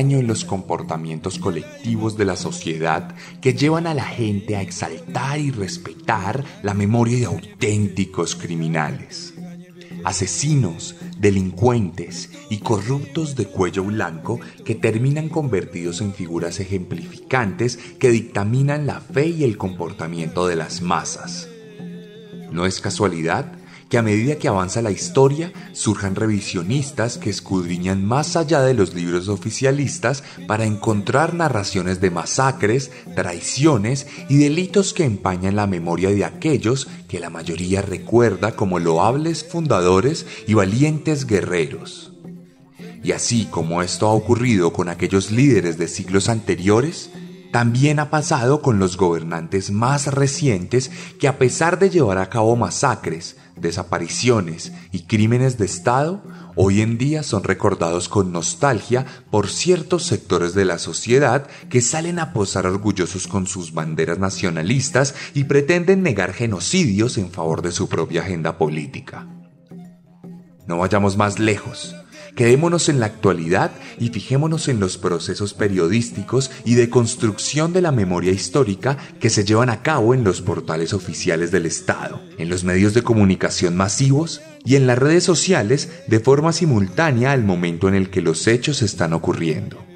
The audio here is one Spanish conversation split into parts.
En los comportamientos colectivos de la sociedad que llevan a la gente a exaltar y respetar la memoria de auténticos criminales. Asesinos, delincuentes y corruptos de cuello blanco que terminan convertidos en figuras ejemplificantes que dictaminan la fe y el comportamiento de las masas. No es casualidad que a medida que avanza la historia surjan revisionistas que escudriñan más allá de los libros oficialistas para encontrar narraciones de masacres, traiciones y delitos que empañan la memoria de aquellos que la mayoría recuerda como loables fundadores y valientes guerreros. Y así como esto ha ocurrido con aquellos líderes de siglos anteriores, también ha pasado con los gobernantes más recientes que a pesar de llevar a cabo masacres, desapariciones y crímenes de Estado, hoy en día son recordados con nostalgia por ciertos sectores de la sociedad que salen a posar orgullosos con sus banderas nacionalistas y pretenden negar genocidios en favor de su propia agenda política. No vayamos más lejos. Quedémonos en la actualidad y fijémonos en los procesos periodísticos y de construcción de la memoria histórica que se llevan a cabo en los portales oficiales del Estado, en los medios de comunicación masivos y en las redes sociales de forma simultánea al momento en el que los hechos están ocurriendo.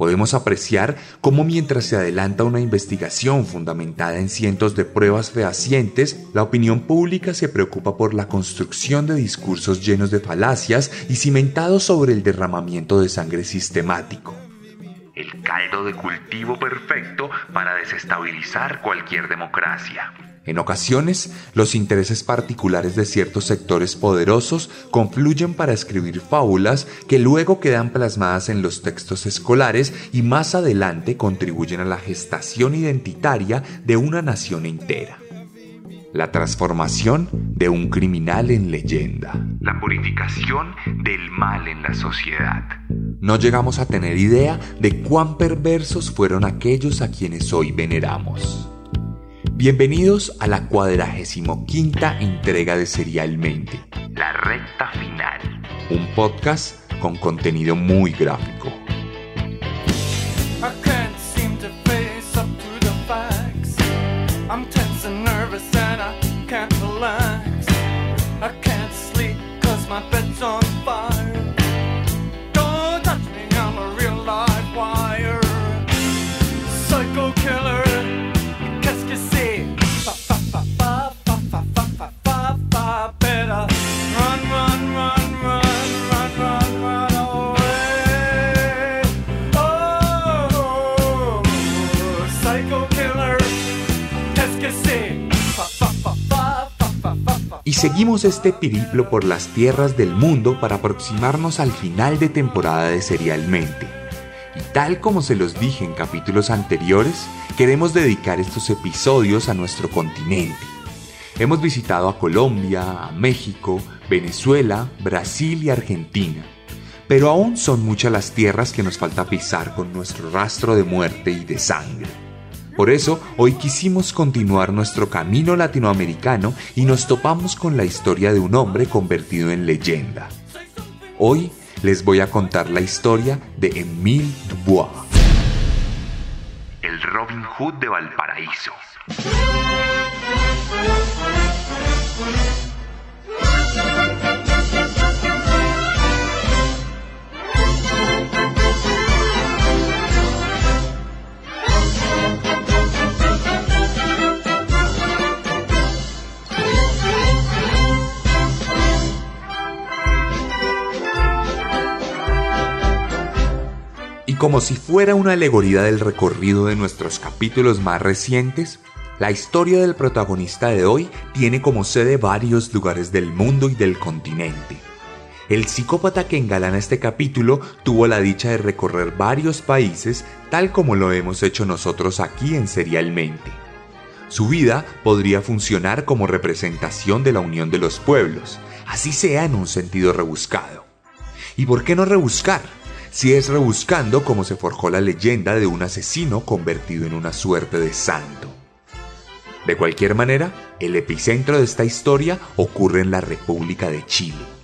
Podemos apreciar cómo mientras se adelanta una investigación fundamentada en cientos de pruebas fehacientes, la opinión pública se preocupa por la construcción de discursos llenos de falacias y cimentados sobre el derramamiento de sangre sistemático. El caldo de cultivo perfecto para desestabilizar cualquier democracia. En ocasiones, los intereses particulares de ciertos sectores poderosos confluyen para escribir fábulas que luego quedan plasmadas en los textos escolares y más adelante contribuyen a la gestación identitaria de una nación entera. La transformación de un criminal en leyenda. La purificación del mal en la sociedad. No llegamos a tener idea de cuán perversos fueron aquellos a quienes hoy veneramos. Bienvenidos a la cuadragésimo quinta entrega de Serialmente, la recta final, un podcast con contenido muy gráfico. Seguimos este periplo por las tierras del mundo para aproximarnos al final de temporada de Serialmente. Y tal como se los dije en capítulos anteriores, queremos dedicar estos episodios a nuestro continente. Hemos visitado a Colombia, a México, Venezuela, Brasil y Argentina. Pero aún son muchas las tierras que nos falta pisar con nuestro rastro de muerte y de sangre. Por eso, hoy quisimos continuar nuestro camino latinoamericano y nos topamos con la historia de un hombre convertido en leyenda. Hoy les voy a contar la historia de Émile Dubois. El Robin Hood de Valparaíso. Como si fuera una alegoría del recorrido de nuestros capítulos más recientes, la historia del protagonista de hoy tiene como sede varios lugares del mundo y del continente. El psicópata que engalana este capítulo tuvo la dicha de recorrer varios países tal como lo hemos hecho nosotros aquí en Serialmente. Su vida podría funcionar como representación de la unión de los pueblos, así sea en un sentido rebuscado. ¿Y por qué no rebuscar? Si es rebuscando como se forjó la leyenda de un asesino convertido en una suerte de santo. De cualquier manera, el epicentro de esta historia ocurre en la República de Chile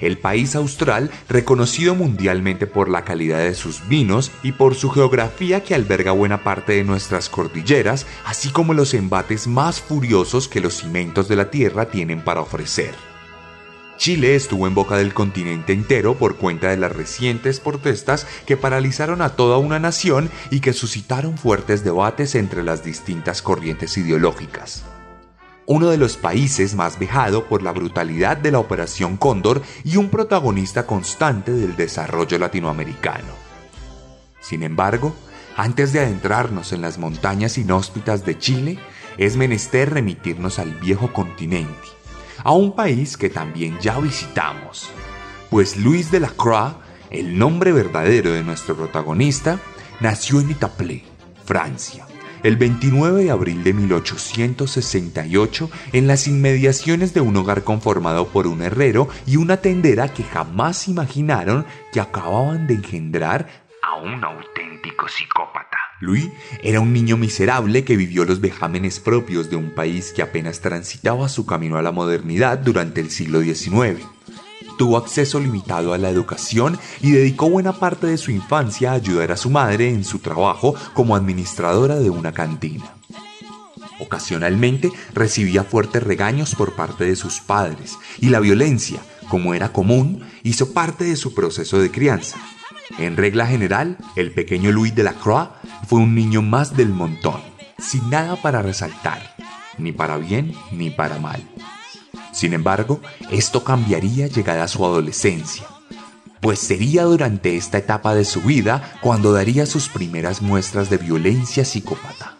el país austral reconocido mundialmente por la calidad de sus vinos y por su geografía que alberga buena parte de nuestras cordilleras, así como los embates más furiosos que los cimientos de la tierra tienen para ofrecer. Chile estuvo en boca del continente entero por cuenta de las recientes protestas que paralizaron a toda una nación y que suscitaron fuertes debates entre las distintas corrientes ideológicas uno de los países más vejado por la brutalidad de la Operación Cóndor y un protagonista constante del desarrollo latinoamericano. Sin embargo, antes de adentrarnos en las montañas inhóspitas de Chile, es menester remitirnos al viejo continente, a un país que también ya visitamos, pues Luis de la Croix, el nombre verdadero de nuestro protagonista, nació en Itaplé, Francia el 29 de abril de 1868 en las inmediaciones de un hogar conformado por un herrero y una tendera que jamás imaginaron que acababan de engendrar a un auténtico psicópata. Louis era un niño miserable que vivió los vejámenes propios de un país que apenas transitaba su camino a la modernidad durante el siglo XIX tuvo acceso limitado a la educación y dedicó buena parte de su infancia a ayudar a su madre en su trabajo como administradora de una cantina. Ocasionalmente recibía fuertes regaños por parte de sus padres y la violencia, como era común, hizo parte de su proceso de crianza. En regla general, el pequeño Louis de la Croix fue un niño más del montón, sin nada para resaltar, ni para bien ni para mal. Sin embargo, esto cambiaría llegada su adolescencia, pues sería durante esta etapa de su vida cuando daría sus primeras muestras de violencia psicópata,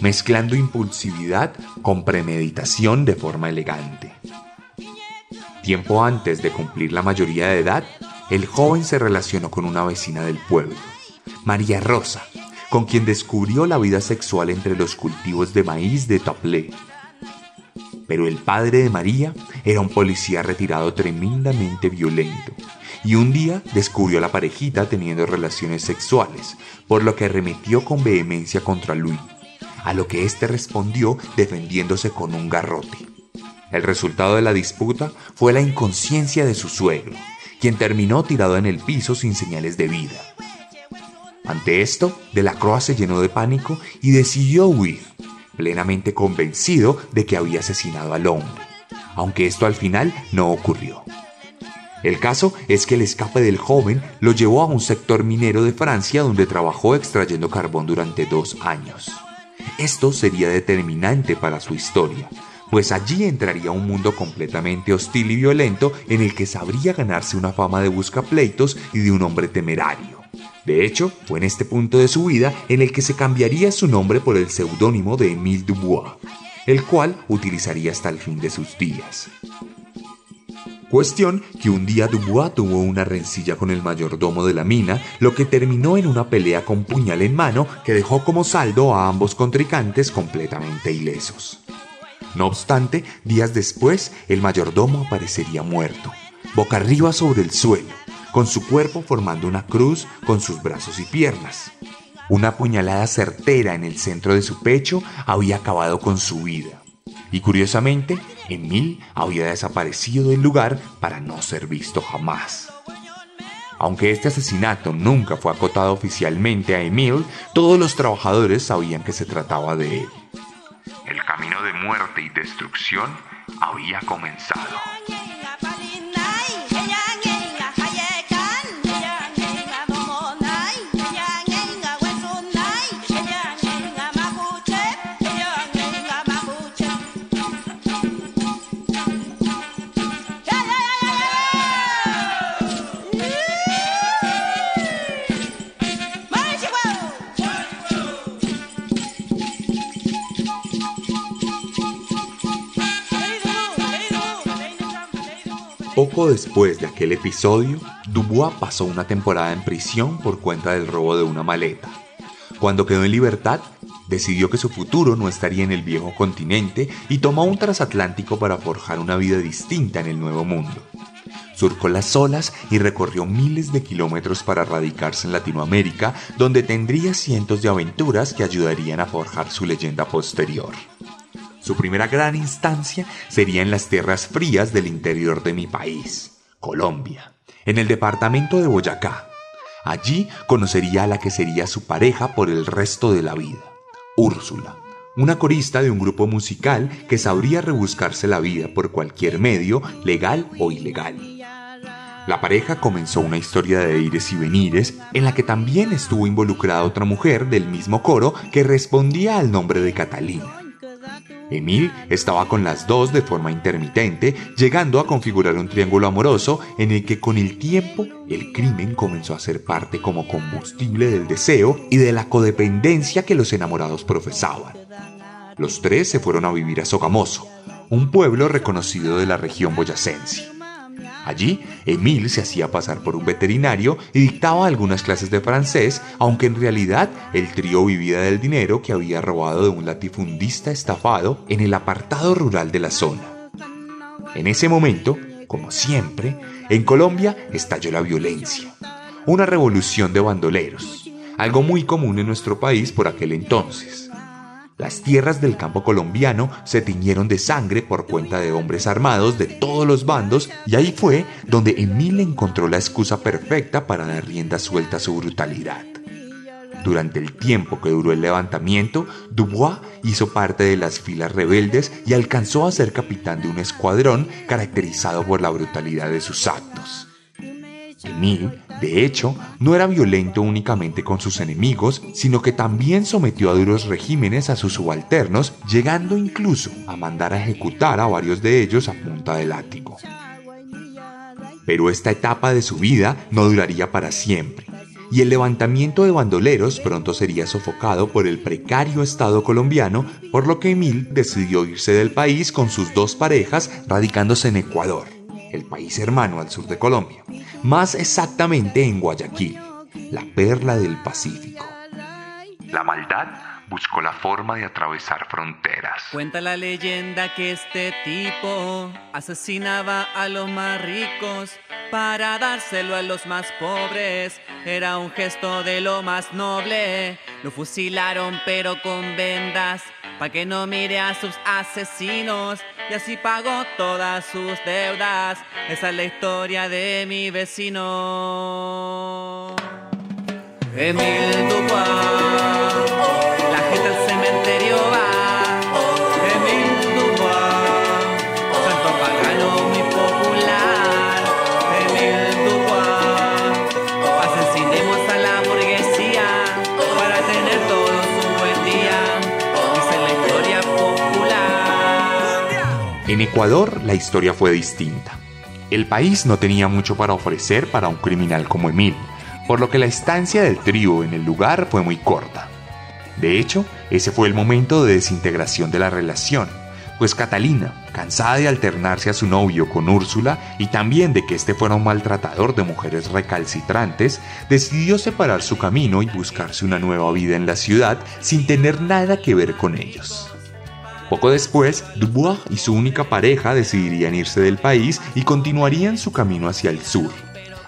mezclando impulsividad con premeditación de forma elegante. Tiempo antes de cumplir la mayoría de edad, el joven se relacionó con una vecina del pueblo, María Rosa, con quien descubrió la vida sexual entre los cultivos de maíz de Taplé pero el padre de María era un policía retirado tremendamente violento, y un día descubrió a la parejita teniendo relaciones sexuales, por lo que arremetió con vehemencia contra Luis, a lo que éste respondió defendiéndose con un garrote. El resultado de la disputa fue la inconsciencia de su suegro, quien terminó tirado en el piso sin señales de vida. Ante esto, De la Croa se llenó de pánico y decidió huir, plenamente convencido de que había asesinado al hombre, aunque esto al final no ocurrió. El caso es que el escape del joven lo llevó a un sector minero de Francia donde trabajó extrayendo carbón durante dos años. Esto sería determinante para su historia, pues allí entraría un mundo completamente hostil y violento en el que sabría ganarse una fama de buscapleitos y de un hombre temerario. De hecho, fue en este punto de su vida en el que se cambiaría su nombre por el seudónimo de Émile Dubois, el cual utilizaría hasta el fin de sus días. Cuestión que un día Dubois tuvo una rencilla con el mayordomo de la mina, lo que terminó en una pelea con puñal en mano que dejó como saldo a ambos contrincantes completamente ilesos. No obstante, días después, el mayordomo aparecería muerto, boca arriba sobre el suelo, con su cuerpo formando una cruz con sus brazos y piernas. Una puñalada certera en el centro de su pecho había acabado con su vida. Y curiosamente, Emil había desaparecido del lugar para no ser visto jamás. Aunque este asesinato nunca fue acotado oficialmente a Emil, todos los trabajadores sabían que se trataba de él. El camino de muerte y destrucción había comenzado. Poco después de aquel episodio, Dubois pasó una temporada en prisión por cuenta del robo de una maleta. Cuando quedó en libertad, decidió que su futuro no estaría en el viejo continente y tomó un transatlántico para forjar una vida distinta en el nuevo mundo. Surcó las olas y recorrió miles de kilómetros para radicarse en Latinoamérica, donde tendría cientos de aventuras que ayudarían a forjar su leyenda posterior. Su primera gran instancia sería en las tierras frías del interior de mi país, Colombia, en el departamento de Boyacá. Allí conocería a la que sería su pareja por el resto de la vida, Úrsula, una corista de un grupo musical que sabría rebuscarse la vida por cualquier medio, legal o ilegal. La pareja comenzó una historia de ires y venires en la que también estuvo involucrada otra mujer del mismo coro que respondía al nombre de Catalina. Emil estaba con las dos de forma intermitente, llegando a configurar un triángulo amoroso en el que con el tiempo el crimen comenzó a ser parte como combustible del deseo y de la codependencia que los enamorados profesaban. Los tres se fueron a vivir a Sogamoso, un pueblo reconocido de la región boyacense. Allí, Emil se hacía pasar por un veterinario y dictaba algunas clases de francés, aunque en realidad el trío vivía del dinero que había robado de un latifundista estafado en el apartado rural de la zona. En ese momento, como siempre, en Colombia estalló la violencia, una revolución de bandoleros, algo muy común en nuestro país por aquel entonces. Las tierras del campo colombiano se tiñeron de sangre por cuenta de hombres armados de todos los bandos y ahí fue donde Emil encontró la excusa perfecta para dar rienda suelta a su brutalidad. Durante el tiempo que duró el levantamiento, Dubois hizo parte de las filas rebeldes y alcanzó a ser capitán de un escuadrón caracterizado por la brutalidad de sus actos. Emil, de hecho, no era violento únicamente con sus enemigos, sino que también sometió a duros regímenes a sus subalternos, llegando incluso a mandar a ejecutar a varios de ellos a punta de látigo. Pero esta etapa de su vida no duraría para siempre, y el levantamiento de bandoleros pronto sería sofocado por el precario Estado colombiano, por lo que Emil decidió irse del país con sus dos parejas, radicándose en Ecuador, el país hermano al sur de Colombia más exactamente en Guayaquil, la perla del Pacífico. La maldad buscó la forma de atravesar fronteras. Cuenta la leyenda que este tipo asesinaba a los más ricos para dárselo a los más pobres. Era un gesto de lo más noble. Lo fusilaron pero con vendas para que no mire a sus asesinos y así pagó todas sus deudas. Esa es la historia de mi vecino. Emil Dubois, En Ecuador la historia fue distinta. El país no tenía mucho para ofrecer para un criminal como Emil, por lo que la estancia del trío en el lugar fue muy corta. De hecho, ese fue el momento de desintegración de la relación, pues Catalina, cansada de alternarse a su novio con Úrsula y también de que este fuera un maltratador de mujeres recalcitrantes, decidió separar su camino y buscarse una nueva vida en la ciudad sin tener nada que ver con ellos. Poco después, Dubois y su única pareja decidirían irse del país y continuarían su camino hacia el sur,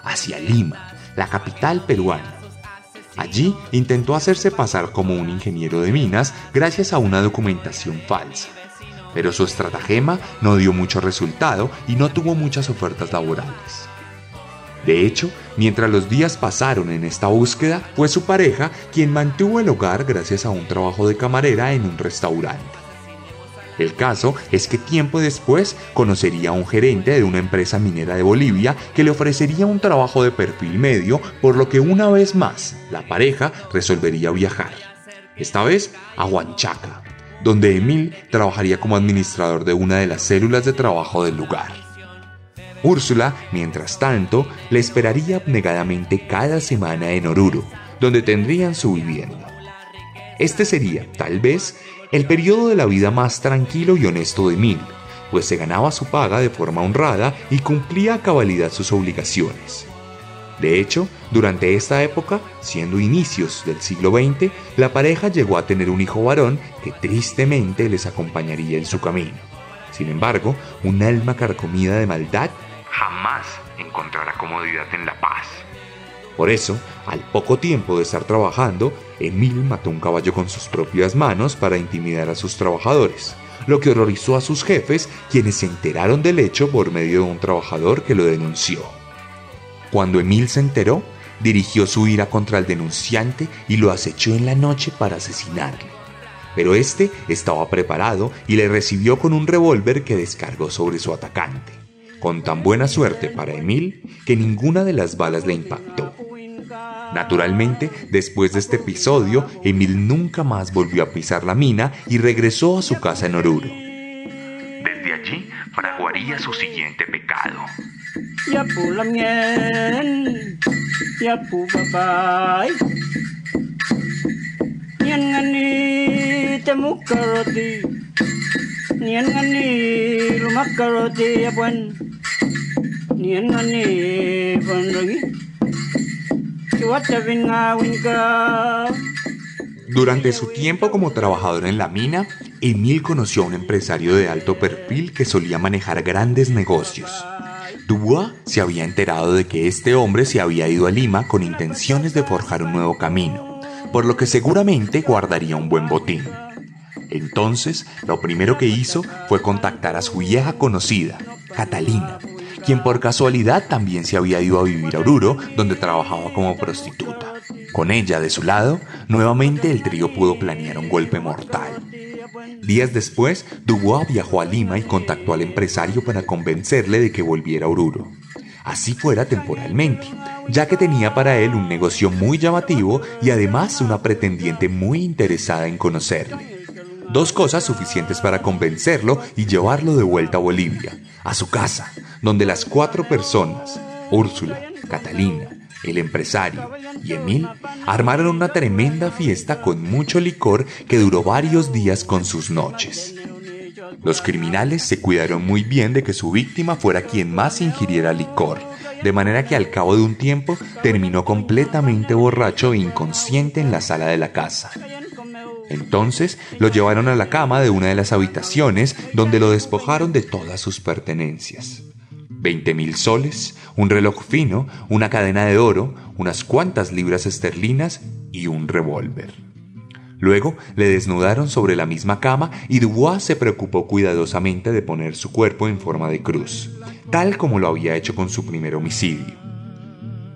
hacia Lima, la capital peruana. Allí intentó hacerse pasar como un ingeniero de minas gracias a una documentación falsa. Pero su estratagema no dio mucho resultado y no tuvo muchas ofertas laborales. De hecho, mientras los días pasaron en esta búsqueda, fue su pareja quien mantuvo el hogar gracias a un trabajo de camarera en un restaurante. El caso es que tiempo después conocería a un gerente de una empresa minera de Bolivia que le ofrecería un trabajo de perfil medio, por lo que una vez más la pareja resolvería viajar. Esta vez a Huanchaca, donde Emil trabajaría como administrador de una de las células de trabajo del lugar. Úrsula, mientras tanto, le esperaría abnegadamente cada semana en Oruro, donde tendrían su vivienda. Este sería, tal vez, el periodo de la vida más tranquilo y honesto de Emil, pues se ganaba su paga de forma honrada y cumplía a cabalidad sus obligaciones. De hecho, durante esta época, siendo inicios del siglo XX, la pareja llegó a tener un hijo varón que tristemente les acompañaría en su camino. Sin embargo, un alma carcomida de maldad jamás encontrará comodidad en la paz. Por eso, al poco tiempo de estar trabajando, Emil mató un caballo con sus propias manos para intimidar a sus trabajadores, lo que horrorizó a sus jefes, quienes se enteraron del hecho por medio de un trabajador que lo denunció. Cuando Emil se enteró, dirigió su ira contra el denunciante y lo acechó en la noche para asesinarle. Pero este estaba preparado y le recibió con un revólver que descargó sobre su atacante, con tan buena suerte para Emil que ninguna de las balas le impactó. Naturalmente, después de este episodio, Emil nunca más volvió a pisar la mina y regresó a su casa en Oruro. Desde allí fraguaría su siguiente pecado. Durante su tiempo como trabajador en la mina, Emil conoció a un empresario de alto perfil que solía manejar grandes negocios. Dubois se había enterado de que este hombre se había ido a Lima con intenciones de forjar un nuevo camino, por lo que seguramente guardaría un buen botín. Entonces, lo primero que hizo fue contactar a su vieja conocida, Catalina, quien por casualidad también se había ido a vivir a Oruro, donde trabajaba como prostituta. Con ella de su lado, nuevamente el trío pudo planear un golpe mortal. Días después, Dubois viajó a Lima y contactó al empresario para convencerle de que volviera a Oruro. Así fuera temporalmente, ya que tenía para él un negocio muy llamativo y además una pretendiente muy interesada en conocerle. Dos cosas suficientes para convencerlo y llevarlo de vuelta a Bolivia, a su casa, donde las cuatro personas, Úrsula, Catalina, el empresario y Emil armaron una tremenda fiesta con mucho licor que duró varios días con sus noches. Los criminales se cuidaron muy bien de que su víctima fuera quien más ingiriera licor, de manera que al cabo de un tiempo terminó completamente borracho e inconsciente en la sala de la casa. Entonces lo llevaron a la cama de una de las habitaciones donde lo despojaron de todas sus pertenencias. 20 mil soles, un reloj fino, una cadena de oro, unas cuantas libras esterlinas y un revólver. Luego le desnudaron sobre la misma cama y Dubois se preocupó cuidadosamente de poner su cuerpo en forma de cruz, tal como lo había hecho con su primer homicidio.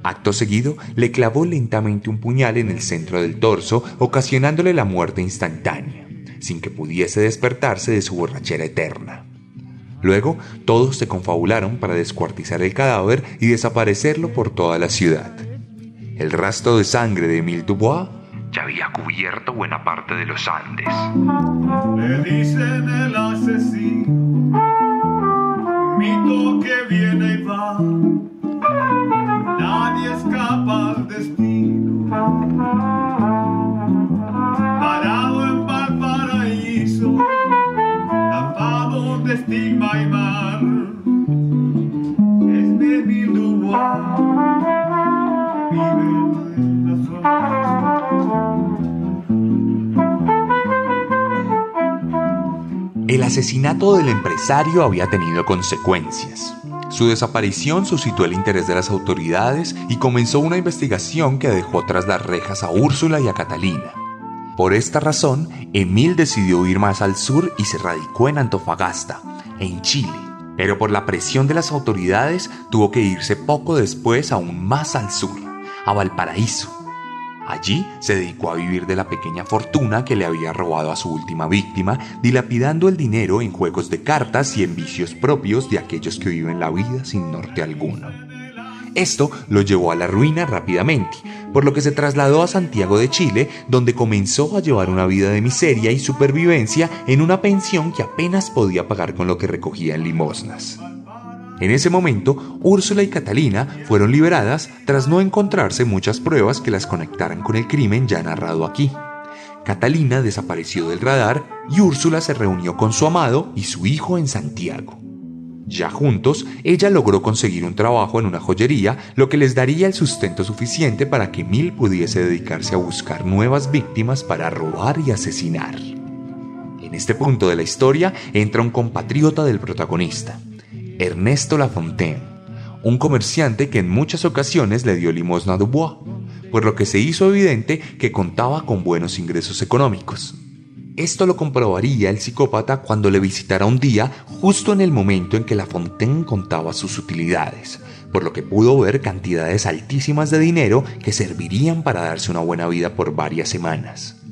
Acto seguido, le clavó lentamente un puñal en el centro del torso, ocasionándole la muerte instantánea, sin que pudiese despertarse de su borrachera eterna. Luego, todos se confabularon para descuartizar el cadáver y desaparecerlo por toda la ciudad. El rastro de sangre de Emile Dubois ya había cubierto buena parte de los Andes. Le dicen el asesino, mito que viene y va. Nadie escapa al destino. Parado en Valparaíso, tapado de estigma y mar. Es Emile Dubois, vive en la El asesinato del empresario había tenido consecuencias. Su desaparición suscitó el interés de las autoridades y comenzó una investigación que dejó tras las rejas a Úrsula y a Catalina. Por esta razón, Emil decidió ir más al sur y se radicó en Antofagasta, en Chile. Pero por la presión de las autoridades tuvo que irse poco después aún más al sur, a Valparaíso. Allí se dedicó a vivir de la pequeña fortuna que le había robado a su última víctima, dilapidando el dinero en juegos de cartas y en vicios propios de aquellos que viven la vida sin norte alguno. Esto lo llevó a la ruina rápidamente, por lo que se trasladó a Santiago de Chile, donde comenzó a llevar una vida de miseria y supervivencia en una pensión que apenas podía pagar con lo que recogía en limosnas. En ese momento, Úrsula y Catalina fueron liberadas tras no encontrarse muchas pruebas que las conectaran con el crimen ya narrado aquí. Catalina desapareció del radar y Úrsula se reunió con su amado y su hijo en Santiago. Ya juntos, ella logró conseguir un trabajo en una joyería, lo que les daría el sustento suficiente para que Emil pudiese dedicarse a buscar nuevas víctimas para robar y asesinar. En este punto de la historia entra un compatriota del protagonista, Ernesto Lafontaine, un comerciante que en muchas ocasiones le dio limosna a Dubois, por lo que se hizo evidente que contaba con buenos ingresos económicos. Esto lo comprobaría el psicópata cuando le visitara un día justo en el momento en que La Fontaine contaba sus utilidades, por lo que pudo ver cantidades altísimas de dinero que servirían para darse una buena vida por varias semanas.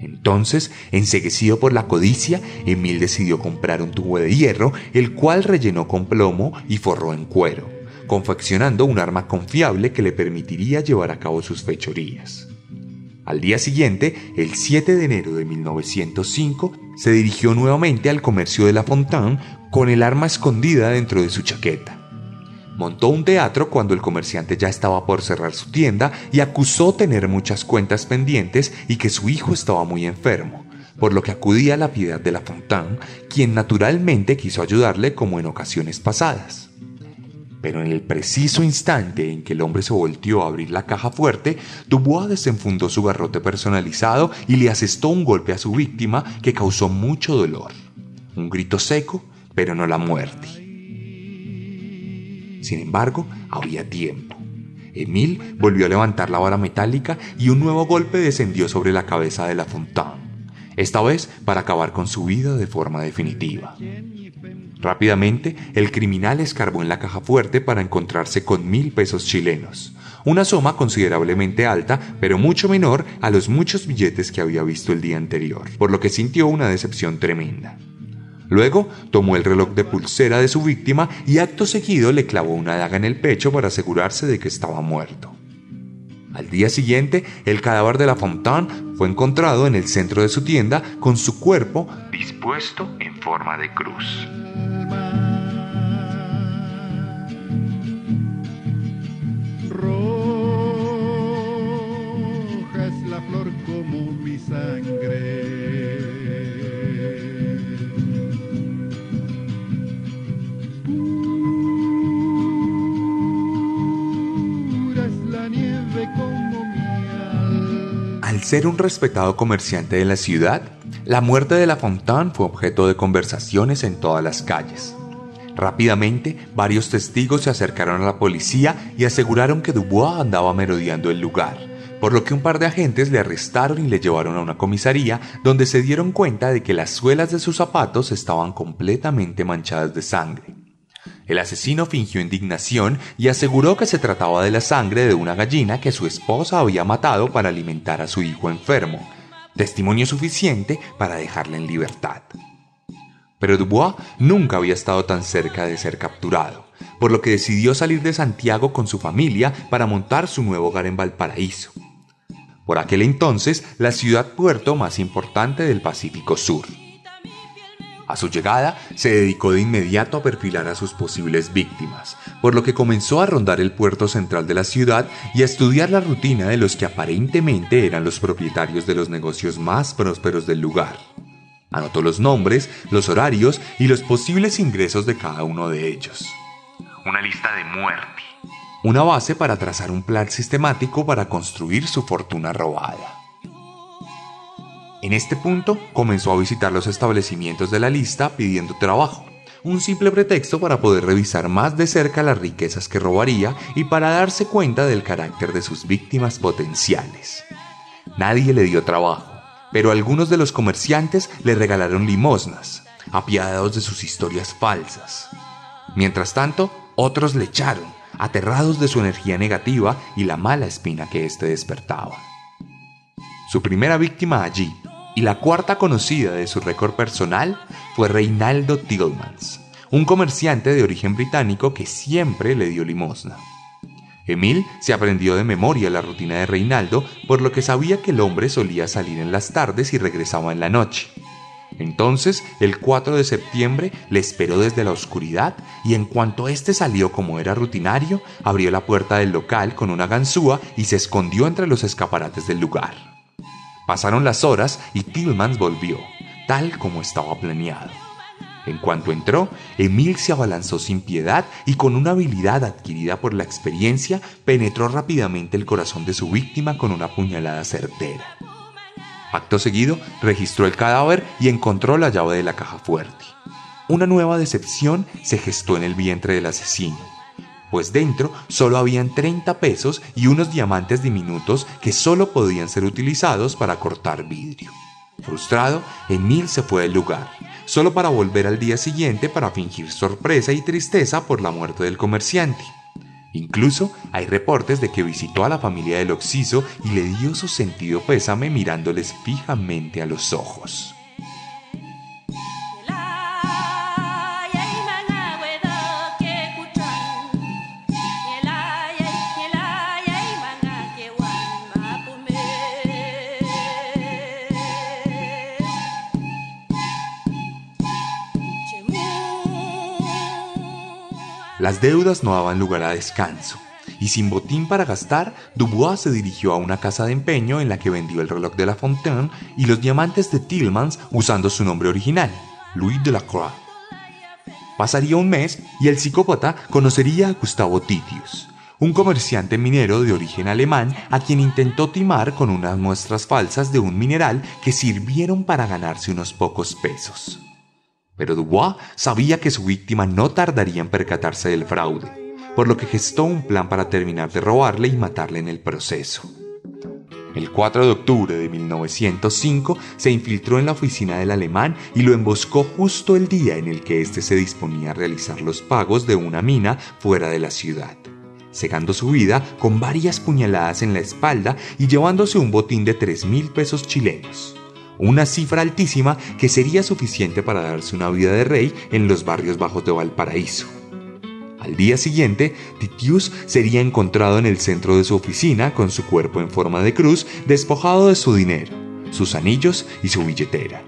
Entonces, enseguecido por la codicia, Emil decidió comprar un tubo de hierro, el cual rellenó con plomo y forró en cuero, confeccionando un arma confiable que le permitiría llevar a cabo sus fechorías. Al día siguiente, el 7 de enero de 1905, se dirigió nuevamente al comercio de La Fontaine con el arma escondida dentro de su chaqueta. Montó un teatro cuando el comerciante ya estaba por cerrar su tienda y acusó tener muchas cuentas pendientes y que su hijo estaba muy enfermo, por lo que acudía a la piedad de La Fontaine, quien naturalmente quiso ayudarle como en ocasiones pasadas. Pero en el preciso instante en que el hombre se volteó a abrir la caja fuerte, Dubois desenfundó su garrote personalizado y le asestó un golpe a su víctima que causó mucho dolor. Un grito seco, pero no la muerte. Sin embargo, había tiempo. Emil volvió a levantar la vara metálica y un nuevo golpe descendió sobre la cabeza de la Fontaine, esta vez para acabar con su vida de forma definitiva. Rápidamente, el criminal escarbó en la caja fuerte para encontrarse con mil pesos chilenos, una suma considerablemente alta, pero mucho menor a los muchos billetes que había visto el día anterior, por lo que sintió una decepción tremenda. Luego tomó el reloj de pulsera de su víctima y acto seguido le clavó una daga en el pecho para asegurarse de que estaba muerto. Al día siguiente, el cadáver de la Fontaine fue encontrado en el centro de su tienda con su cuerpo dispuesto en forma de cruz. Ser un respetado comerciante de la ciudad, la muerte de La Fontaine fue objeto de conversaciones en todas las calles. Rápidamente, varios testigos se acercaron a la policía y aseguraron que Dubois andaba merodeando el lugar, por lo que un par de agentes le arrestaron y le llevaron a una comisaría donde se dieron cuenta de que las suelas de sus zapatos estaban completamente manchadas de sangre. El asesino fingió indignación y aseguró que se trataba de la sangre de una gallina que su esposa había matado para alimentar a su hijo enfermo, testimonio suficiente para dejarla en libertad. Pero Dubois nunca había estado tan cerca de ser capturado, por lo que decidió salir de Santiago con su familia para montar su nuevo hogar en Valparaíso. Por aquel entonces, la ciudad puerto más importante del Pacífico Sur. A su llegada, se dedicó de inmediato a perfilar a sus posibles víctimas, por lo que comenzó a rondar el puerto central de la ciudad y a estudiar la rutina de los que aparentemente eran los propietarios de los negocios más prósperos del lugar. Anotó los nombres, los horarios y los posibles ingresos de cada uno de ellos. Una lista de muerte. Una base para trazar un plan sistemático para construir su fortuna robada. En este punto comenzó a visitar los establecimientos de la lista pidiendo trabajo, un simple pretexto para poder revisar más de cerca las riquezas que robaría y para darse cuenta del carácter de sus víctimas potenciales. Nadie le dio trabajo, pero algunos de los comerciantes le regalaron limosnas, apiadados de sus historias falsas. Mientras tanto, otros le echaron, aterrados de su energía negativa y la mala espina que éste despertaba. Su primera víctima allí, y la cuarta conocida de su récord personal, fue Reinaldo Tillmans, un comerciante de origen británico que siempre le dio limosna. Emil se aprendió de memoria la rutina de Reinaldo, por lo que sabía que el hombre solía salir en las tardes y regresaba en la noche. Entonces, el 4 de septiembre le esperó desde la oscuridad y en cuanto éste salió como era rutinario, abrió la puerta del local con una ganzúa y se escondió entre los escaparates del lugar. Pasaron las horas y Tillmans volvió, tal como estaba planeado. En cuanto entró, Emil se abalanzó sin piedad y con una habilidad adquirida por la experiencia penetró rápidamente el corazón de su víctima con una puñalada certera. Acto seguido, registró el cadáver y encontró la llave de la caja fuerte. Una nueva decepción se gestó en el vientre del asesino, pues dentro solo habían 30 pesos y unos diamantes diminutos que solo podían ser utilizados para cortar vidrio. Frustrado, Emil se fue del lugar, solo para volver al día siguiente para fingir sorpresa y tristeza por la muerte del comerciante. Incluso hay reportes de que visitó a la familia del Oxiso y le dio su sentido pésame mirándoles fijamente a los ojos. Las deudas no daban lugar a descanso, y sin botín para gastar, Dubois se dirigió a una casa de empeño en la que vendió el reloj de La Fontaine y los diamantes de Tillmans usando su nombre original, Louis de la Croix. Pasaría un mes y el psicópata conocería a Gustavo Titius, un comerciante minero de origen alemán a quien intentó timar con unas muestras falsas de un mineral que sirvieron para ganarse unos pocos pesos. Pero Dubois sabía que su víctima no tardaría en percatarse del fraude, por lo que gestó un plan para terminar de robarle y matarle en el proceso. El 4 de octubre de 1905 se infiltró en la oficina del alemán y lo emboscó justo el día en el que éste se disponía a realizar los pagos de una mina fuera de la ciudad, cegando su vida con varias puñaladas en la espalda y llevándose un botín de 3 mil pesos chilenos una cifra altísima que sería suficiente para darse una vida de rey en los barrios bajos de Valparaíso. Al día siguiente, Titius sería encontrado en el centro de su oficina con su cuerpo en forma de cruz, despojado de su dinero, sus anillos y su billetera.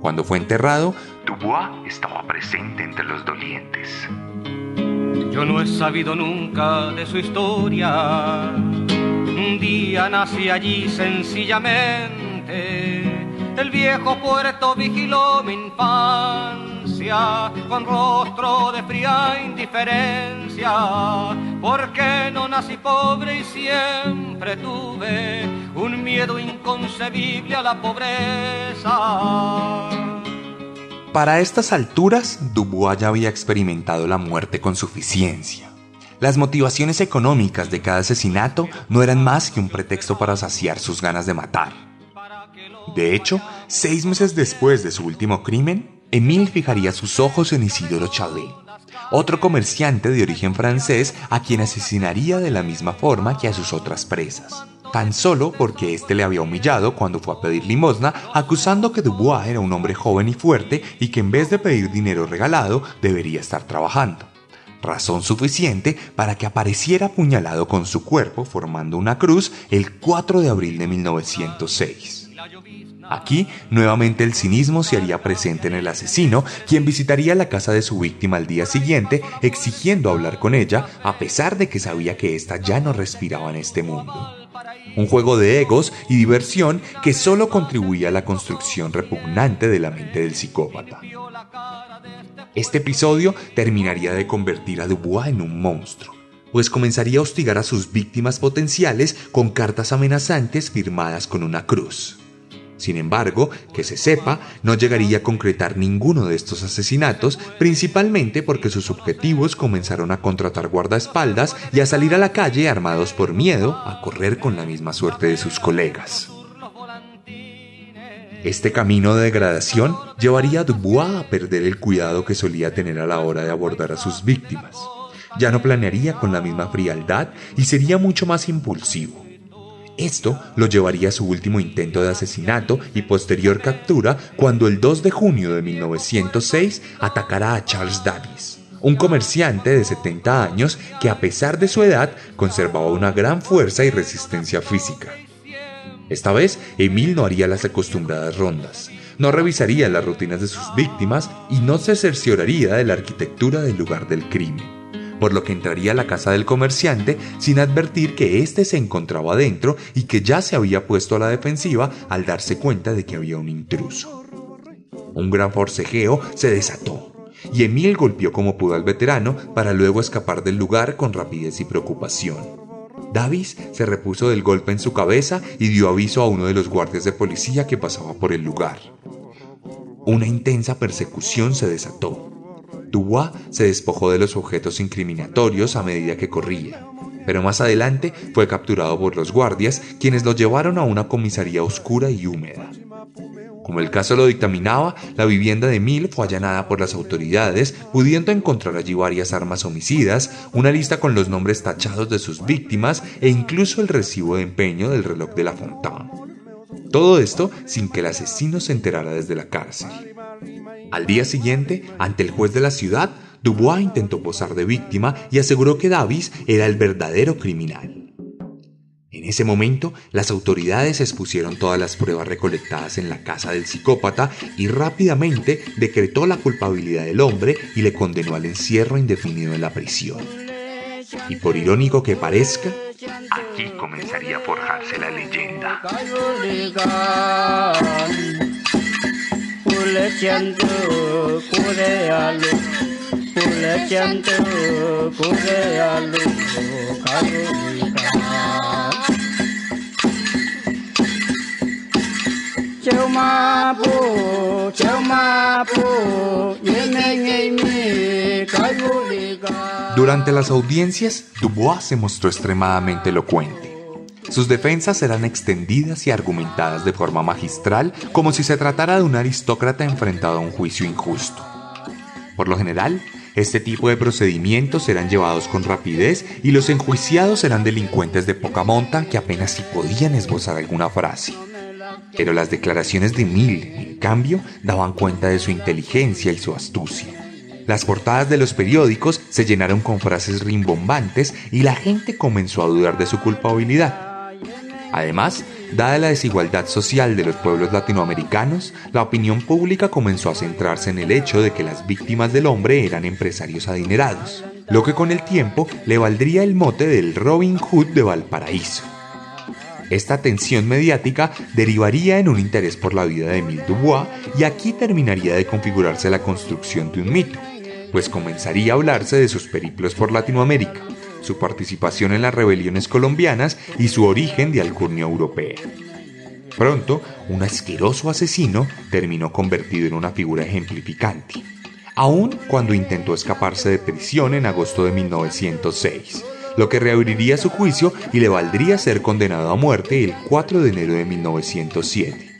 Cuando fue enterrado, Dubois estaba presente entre los dolientes. Yo no he sabido nunca de su historia. Un día nací allí sencillamente el viejo puerto vigiló mi infancia con rostro de fría indiferencia, porque no nací pobre y siempre tuve un miedo inconcebible a la pobreza. Para estas alturas, Dubois ya había experimentado la muerte con suficiencia. Las motivaciones económicas de cada asesinato no eran más que un pretexto para saciar sus ganas de matar. De hecho, seis meses después de su último crimen, Emile fijaría sus ojos en Isidoro Chalet, otro comerciante de origen francés a quien asesinaría de la misma forma que a sus otras presas, tan solo porque éste le había humillado cuando fue a pedir limosna, acusando que Dubois era un hombre joven y fuerte y que en vez de pedir dinero regalado debería estar trabajando razón suficiente para que apareciera apuñalado con su cuerpo formando una cruz el 4 de abril de 1906. Aquí, nuevamente el cinismo se haría presente en el asesino, quien visitaría la casa de su víctima al día siguiente, exigiendo hablar con ella, a pesar de que sabía que ésta ya no respiraba en este mundo. Un juego de egos y diversión que solo contribuía a la construcción repugnante de la mente del psicópata. Este episodio terminaría de convertir a Dubois en un monstruo pues comenzaría a hostigar a sus víctimas potenciales con cartas amenazantes firmadas con una cruz. Sin embargo, que se sepa, no llegaría a concretar ninguno de estos asesinatos, principalmente porque sus objetivos comenzaron a contratar guardaespaldas y a salir a la calle armados por miedo a correr con la misma suerte de sus colegas. Este camino de degradación llevaría a Dubois a perder el cuidado que solía tener a la hora de abordar a sus víctimas. Ya no planearía con la misma frialdad y sería mucho más impulsivo. Esto lo llevaría a su último intento de asesinato y posterior captura cuando el 2 de junio de 1906 atacará a Charles Davis, un comerciante de 70 años que a pesar de su edad conservaba una gran fuerza y resistencia física. Esta vez, Emil no haría las acostumbradas rondas, no revisaría las rutinas de sus víctimas y no se cercioraría de la arquitectura del lugar del crimen por lo que entraría a la casa del comerciante sin advertir que éste se encontraba dentro y que ya se había puesto a la defensiva al darse cuenta de que había un intruso. Un gran forcejeo se desató y Emil golpeó como pudo al veterano para luego escapar del lugar con rapidez y preocupación. Davis se repuso del golpe en su cabeza y dio aviso a uno de los guardias de policía que pasaba por el lugar. Una intensa persecución se desató. Dubois se despojó de los objetos incriminatorios a medida que corría, pero más adelante fue capturado por los guardias, quienes lo llevaron a una comisaría oscura y húmeda. Como el caso lo dictaminaba, la vivienda de Mil fue allanada por las autoridades, pudiendo encontrar allí varias armas homicidas, una lista con los nombres tachados de sus víctimas e incluso el recibo de empeño del reloj de la Fontaine. Todo esto sin que el asesino se enterara desde la cárcel. Al día siguiente, ante el juez de la ciudad, Dubois intentó posar de víctima y aseguró que Davis era el verdadero criminal. En ese momento, las autoridades expusieron todas las pruebas recolectadas en la casa del psicópata y rápidamente decretó la culpabilidad del hombre y le condenó al encierro indefinido en la prisión. Y por irónico que parezca, aquí comenzaría a forjarse la leyenda. Durante las audiencias, Dubois se mostró extremadamente elocuente. Sus defensas eran extendidas y argumentadas de forma magistral, como si se tratara de un aristócrata enfrentado a un juicio injusto. Por lo general, este tipo de procedimientos eran llevados con rapidez y los enjuiciados eran delincuentes de poca monta que apenas si podían esbozar alguna frase. Pero las declaraciones de Mill, en cambio, daban cuenta de su inteligencia y su astucia. Las portadas de los periódicos se llenaron con frases rimbombantes y la gente comenzó a dudar de su culpabilidad. Además, dada la desigualdad social de los pueblos latinoamericanos, la opinión pública comenzó a centrarse en el hecho de que las víctimas del hombre eran empresarios adinerados, lo que con el tiempo le valdría el mote del Robin Hood de Valparaíso. Esta atención mediática derivaría en un interés por la vida de Emile Dubois y aquí terminaría de configurarse la construcción de un mito, pues comenzaría a hablarse de sus periplos por Latinoamérica, su participación en las rebeliones colombianas y su origen de alcurnia europea. Pronto, un asqueroso asesino terminó convertido en una figura ejemplificante, aun cuando intentó escaparse de prisión en agosto de 1906 lo que reabriría su juicio y le valdría ser condenado a muerte el 4 de enero de 1907.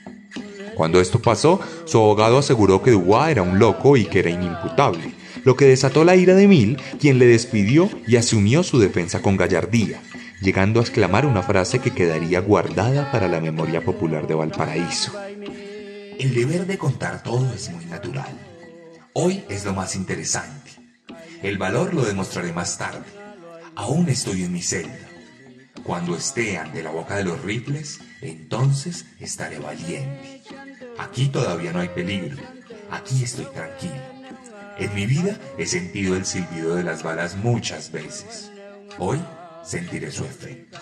Cuando esto pasó, su abogado aseguró que Dubois era un loco y que era inimputable, lo que desató la ira de Mil, quien le despidió y asumió su defensa con gallardía, llegando a exclamar una frase que quedaría guardada para la memoria popular de Valparaíso. El deber de contar todo es muy natural. Hoy es lo más interesante. El valor lo demostraré más tarde Aún estoy en mi celda. Cuando esté ante la boca de los rifles, entonces estaré valiente. Aquí todavía no hay peligro. Aquí estoy tranquilo. En mi vida he sentido el silbido de las balas muchas veces. Hoy sentiré su efecto.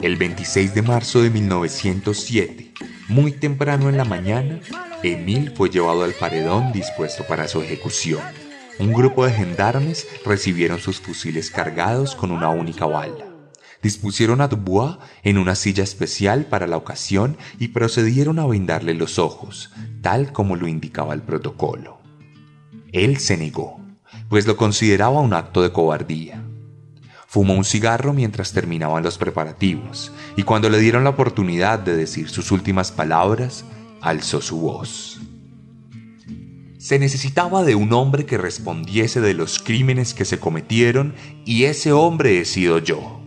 El 26 de marzo de 1907, muy temprano en la mañana, Emil fue llevado al paredón dispuesto para su ejecución. Un grupo de gendarmes recibieron sus fusiles cargados con una única bala. Dispusieron a Dubois en una silla especial para la ocasión y procedieron a vendarle los ojos, tal como lo indicaba el protocolo. Él se negó, pues lo consideraba un acto de cobardía. Fumó un cigarro mientras terminaban los preparativos, y cuando le dieron la oportunidad de decir sus últimas palabras, alzó su voz. Se necesitaba de un hombre que respondiese de los crímenes que se cometieron y ese hombre he sido yo.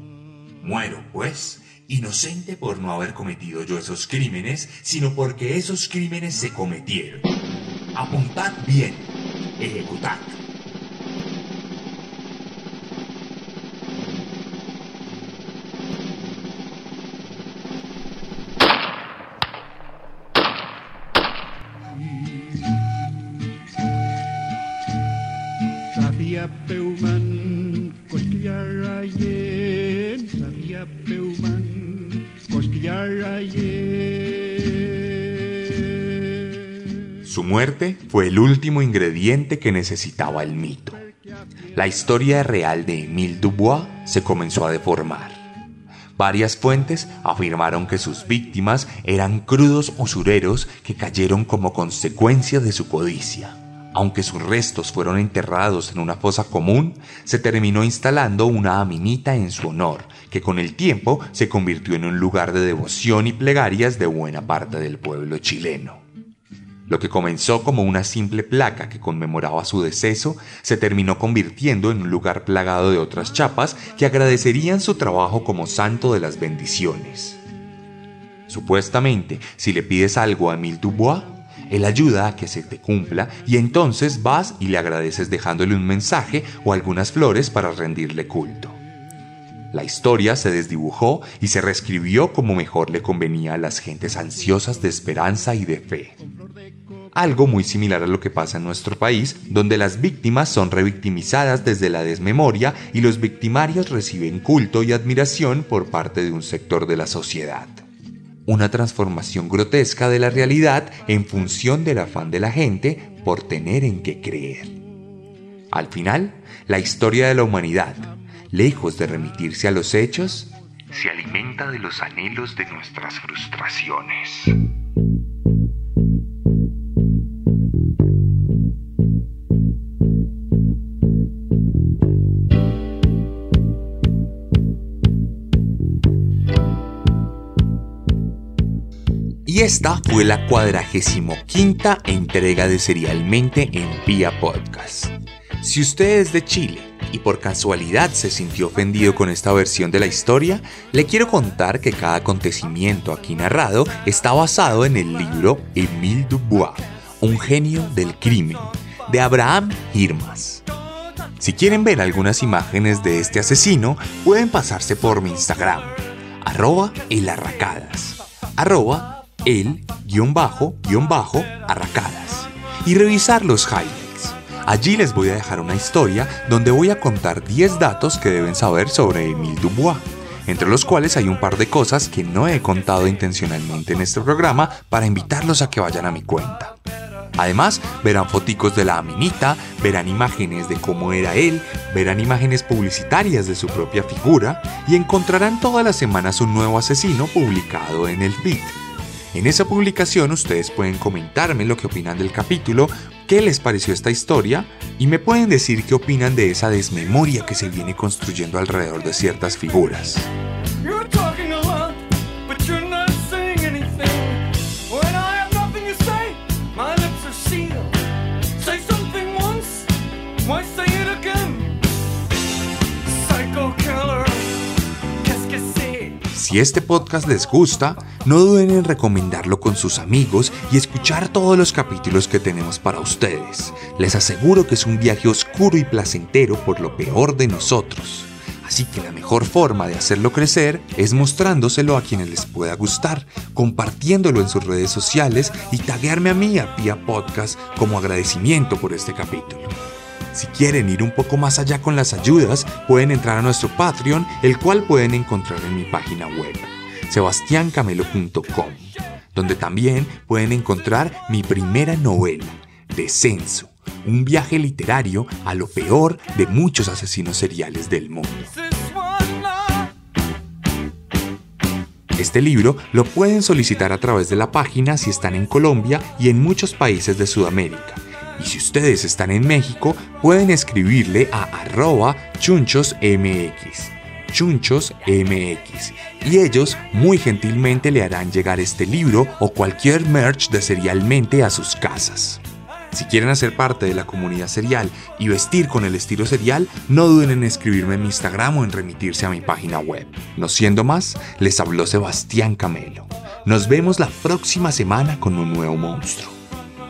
Muero, pues, inocente por no haber cometido yo esos crímenes, sino porque esos crímenes se cometieron. Apuntad bien, ejecutad. Fue el último ingrediente que necesitaba el mito. La historia real de Émile Dubois se comenzó a deformar. Varias fuentes afirmaron que sus víctimas eran crudos usureros que cayeron como consecuencia de su codicia. Aunque sus restos fueron enterrados en una fosa común, se terminó instalando una aminita en su honor, que con el tiempo se convirtió en un lugar de devoción y plegarias de buena parte del pueblo chileno. Lo que comenzó como una simple placa que conmemoraba su deceso se terminó convirtiendo en un lugar plagado de otras chapas que agradecerían su trabajo como santo de las bendiciones. Supuestamente, si le pides algo a Emile Dubois, él ayuda a que se te cumpla y entonces vas y le agradeces dejándole un mensaje o algunas flores para rendirle culto. La historia se desdibujó y se reescribió como mejor le convenía a las gentes ansiosas de esperanza y de fe. Algo muy similar a lo que pasa en nuestro país, donde las víctimas son revictimizadas desde la desmemoria y los victimarios reciben culto y admiración por parte de un sector de la sociedad. Una transformación grotesca de la realidad en función del afán de la gente por tener en qué creer. Al final, la historia de la humanidad, lejos de remitirse a los hechos, se alimenta de los anhelos de nuestras frustraciones. Y esta fue la cuadragésimo quinta entrega de Serialmente en Vía Podcast. Si usted es de Chile y por casualidad se sintió ofendido con esta versión de la historia, le quiero contar que cada acontecimiento aquí narrado está basado en el libro Émile Dubois, un genio del crimen, de Abraham Hirmas. Si quieren ver algunas imágenes de este asesino, pueden pasarse por mi Instagram, arroba elarracadas, arroba el guion bajo guion bajo arracadas, y revisar los highlights. Allí les voy a dejar una historia donde voy a contar 10 datos que deben saber sobre Emile Dubois, entre los cuales hay un par de cosas que no he contado intencionalmente en este programa para invitarlos a que vayan a mi cuenta. Además, verán foticos de la aminita, verán imágenes de cómo era él, verán imágenes publicitarias de su propia figura y encontrarán todas las semanas un nuevo asesino publicado en el feed. En esa publicación ustedes pueden comentarme lo que opinan del capítulo, qué les pareció esta historia y me pueden decir qué opinan de esa desmemoria que se viene construyendo alrededor de ciertas figuras. Si este podcast les gusta, no duden en recomendarlo con sus amigos y escuchar todos los capítulos que tenemos para ustedes. Les aseguro que es un viaje oscuro y placentero por lo peor de nosotros. Así que la mejor forma de hacerlo crecer es mostrándoselo a quienes les pueda gustar, compartiéndolo en sus redes sociales y taguearme a mí a Pia Podcast como agradecimiento por este capítulo. Si quieren ir un poco más allá con las ayudas, pueden entrar a nuestro Patreon, el cual pueden encontrar en mi página web, sebastiancamelo.com, donde también pueden encontrar mi primera novela, Descenso, un viaje literario a lo peor de muchos asesinos seriales del mundo. Este libro lo pueden solicitar a través de la página si están en Colombia y en muchos países de Sudamérica. Y si ustedes están en México, pueden escribirle a arroba chunchosmx. Chunchosmx. Y ellos muy gentilmente le harán llegar este libro o cualquier merch de Serialmente a sus casas. Si quieren hacer parte de la comunidad serial y vestir con el estilo serial, no duden en escribirme en mi Instagram o en remitirse a mi página web. No siendo más, les habló Sebastián Camelo. Nos vemos la próxima semana con un nuevo monstruo.